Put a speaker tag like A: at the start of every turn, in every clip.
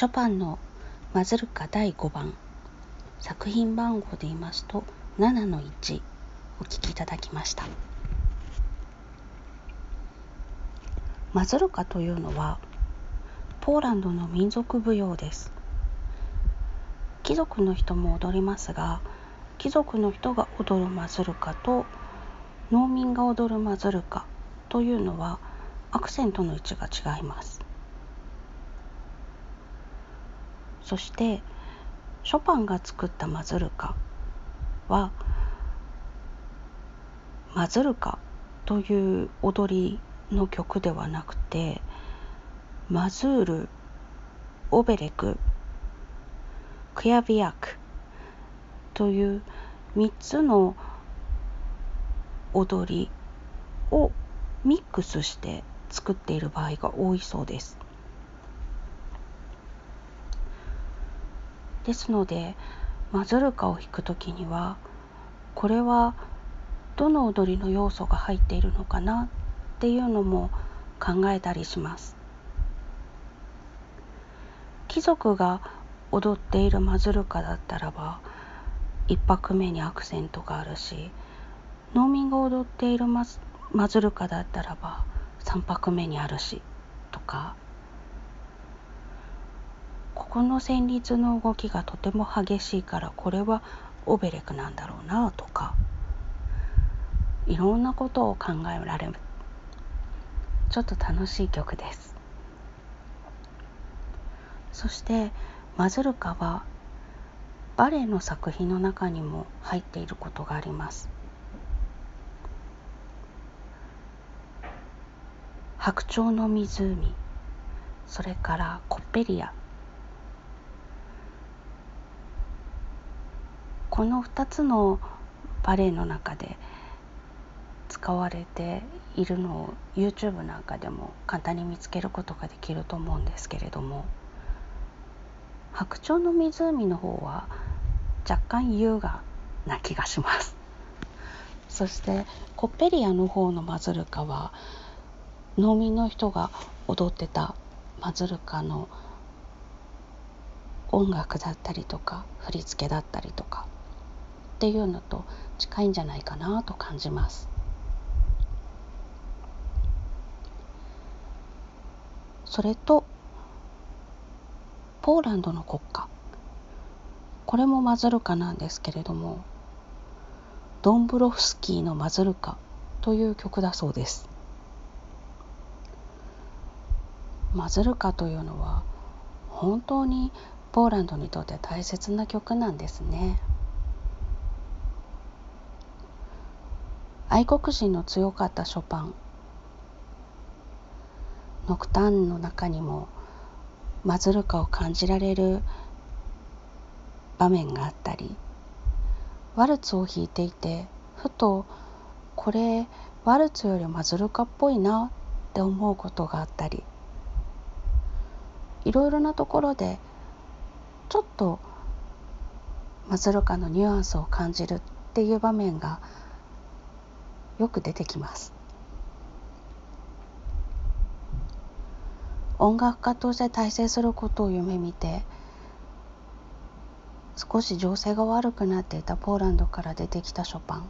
A: ショパンのマズルカ第5番作品番号で言いますと7の1お聴きいただきました。マズルカというのはポーランドの民族舞踊です。貴族の人も踊りますが貴族の人が踊るマズルカと農民が踊るマズルカというのはアクセントの位置が違います。そしてショパンが作ったマズルカはマズルカという踊りの曲ではなくてマズールオベレククヤビアクという3つの踊りをミックスして作っている場合が多いそうです。ですのでマズルカを弾く時にはこれはどの踊りの要素が入っているのかなっていうのも考えたりします。貴族が踊っているマズルカだったらば1拍目にアクセントがあるし農民が踊っているマズルカだったらば3拍目にあるしとかここの旋律の動きがとても激しいからこれはオベレクなんだろうなとかいろんなことを考えられる。ちょっと楽しい曲です。そしてマズルカはバレエの作品の中にも入っていることがあります。白鳥の湖それからコッペリア。この2つのバレエの中で使われているのを YouTube なんかでも簡単に見つけることができると思うんですけれども白鳥の湖の方は若干優雅な気がします。そしてコッペリアの方のマズルカは農民の人が踊ってたマズルカの音楽だったりとか振り付けだったりとかっていうのと近いんじゃないかなと感じます。それとポーランドの国歌これもマズルカなんですけれどもドンブロフスキーのマズルカという曲だそうです。マズルカというのは本当にポーランドにとって大切な曲なんですね。愛国心の強かったショパン。ノクターンの中にもマズルカを感じられる場面があったりワルツを弾いていてふとこれワルツよりマズルカっぽいなって思うことがあったりいろいろなところでちょっとマズルカのニュアンスを感じるっていう場面がよく出てきます。音楽家として大成することを夢見て少し情勢が悪くなっていたポーランドから出てきたショパン。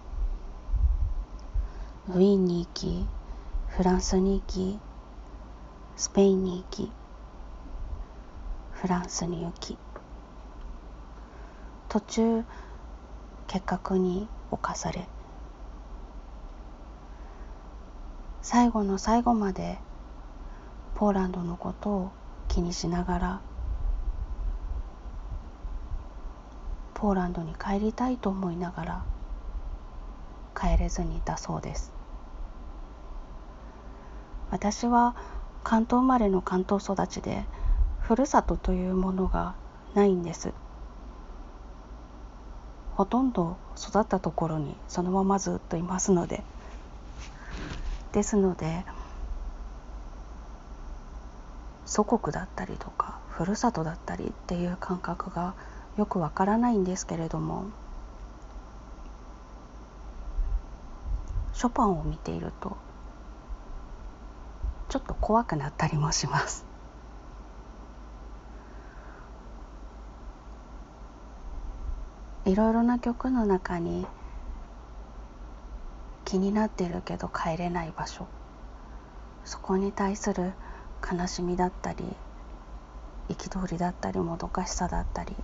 A: ウィーンに行きフランスに行きスペインに行きフランスに行き。途中結核に侵され最後の最後までポーランドのことを気にしながらポーランドに帰りたいと思いながら帰れずにいたそうです。私は関東生まれの関東育ちでふるさとというものがないんです。ほとんど育ったところにそのままずっといますので。ですので祖国だったりとかふるさとだったりっていう感覚がよくわからないんですけれどもショパンを見ているとちょっと怖くなったりもします。いろいろな曲の中に気になっているけど帰れない場所。そこに対する悲しみだったり憤りだったりもどかしさだったり。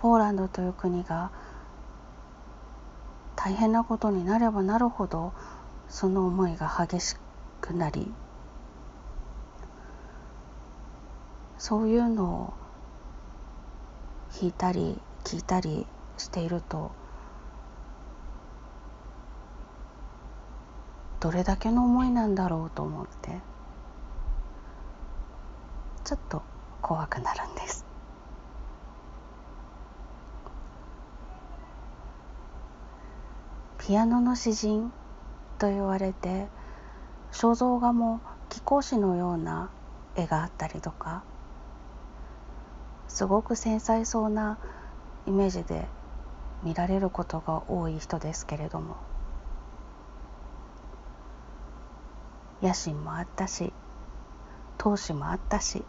A: ポーランドという国が大変なことになればなるほどその思いが激しくなりそういうのを弾いたり聞いたりしているとどれだけの思いなんだろうと思ってちょっと怖くなるんです。ピアノの詩人と言われて肖像画も貴公子のような絵があったりとかすごく繊細そうなイメージで見られることが多い人ですけれども。野心もあったし闘志もあったし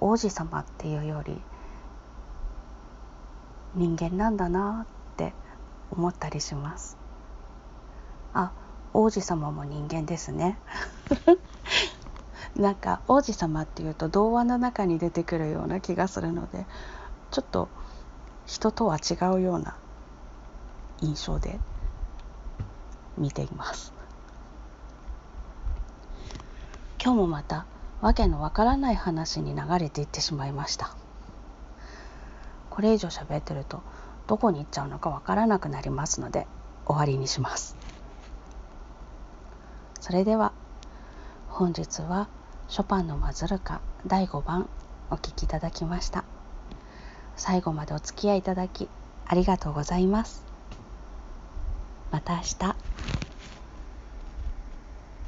A: 王子様っていうより人間なんだなって思ったりします。あ王子様も人間ですね。なんか王子様っていうと童話の中に出てくるような気がするのでちょっと人とは違うような印象で見ています。今日もまたわけのわからない話に流れていってしまいました。これ以上喋ってるとどこに行っちゃうのかわからなくなりますので終わりにします。それでは本日はショパンのマズルカ第5番お聴きいただきました。最後までお付き合いいただきありがとうございます。また明日。